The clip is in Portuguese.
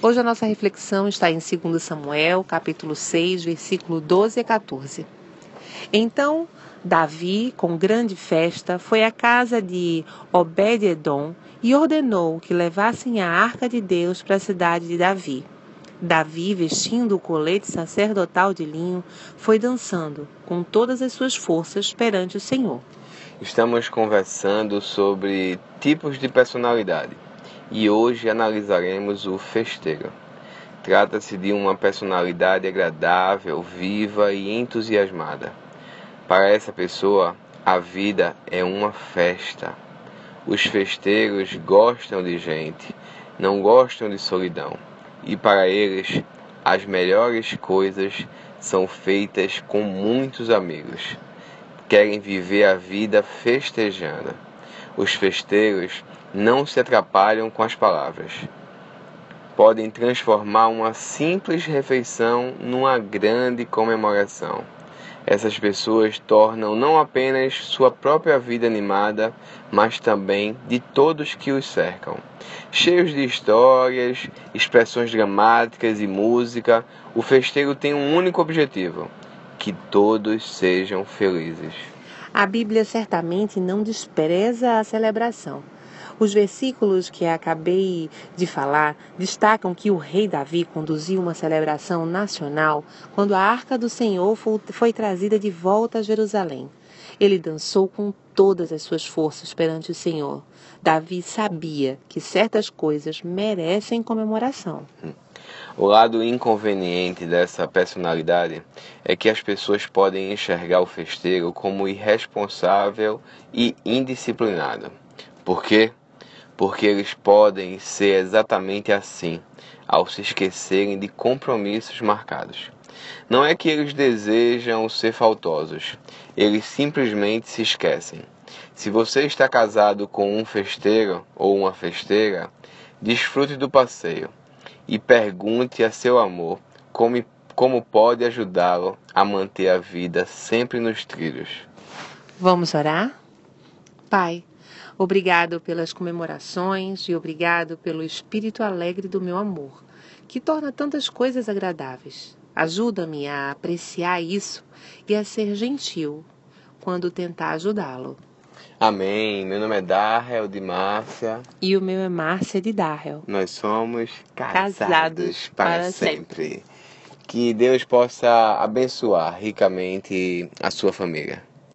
Hoje a nossa reflexão está em 2 Samuel, capítulo 6, versículo 12 a 14. Então Davi, com grande festa, foi à casa de Obed-edom e ordenou que levassem a arca de Deus para a cidade de Davi. Davi, vestindo o colete sacerdotal de linho, foi dançando com todas as suas forças perante o Senhor. Estamos conversando sobre tipos de personalidade e hoje analisaremos o festeiro. Trata-se de uma personalidade agradável, viva e entusiasmada. Para essa pessoa, a vida é uma festa. Os festeiros gostam de gente, não gostam de solidão. E para eles, as melhores coisas são feitas com muitos amigos. Querem viver a vida festejando. Os festeiros não se atrapalham com as palavras. Podem transformar uma simples refeição numa grande comemoração. Essas pessoas tornam não apenas sua própria vida animada, mas também de todos que os cercam. Cheios de histórias, expressões dramáticas e música, o festeiro tem um único objetivo: que todos sejam felizes. A Bíblia certamente não despreza a celebração. Os versículos que acabei de falar destacam que o rei Davi conduziu uma celebração nacional quando a arca do Senhor foi trazida de volta a Jerusalém. Ele dançou com todas as suas forças perante o Senhor. Davi sabia que certas coisas merecem comemoração. O lado inconveniente dessa personalidade é que as pessoas podem enxergar o festeiro como irresponsável e indisciplinado. Por quê? porque eles podem ser exatamente assim, ao se esquecerem de compromissos marcados. Não é que eles desejam ser faltosos, eles simplesmente se esquecem. Se você está casado com um festeiro ou uma festeira, desfrute do passeio e pergunte a seu amor como, como pode ajudá-lo a manter a vida sempre nos trilhos. Vamos orar? Pai, Obrigado pelas comemorações e obrigado pelo espírito alegre do meu amor, que torna tantas coisas agradáveis. Ajuda-me a apreciar isso e a ser gentil quando tentar ajudá-lo. Amém. Meu nome é Darrell de Márcia. E o meu é Márcia de Darrell. Nós somos casados, casados para, para sempre. sempre. Que Deus possa abençoar ricamente a sua família.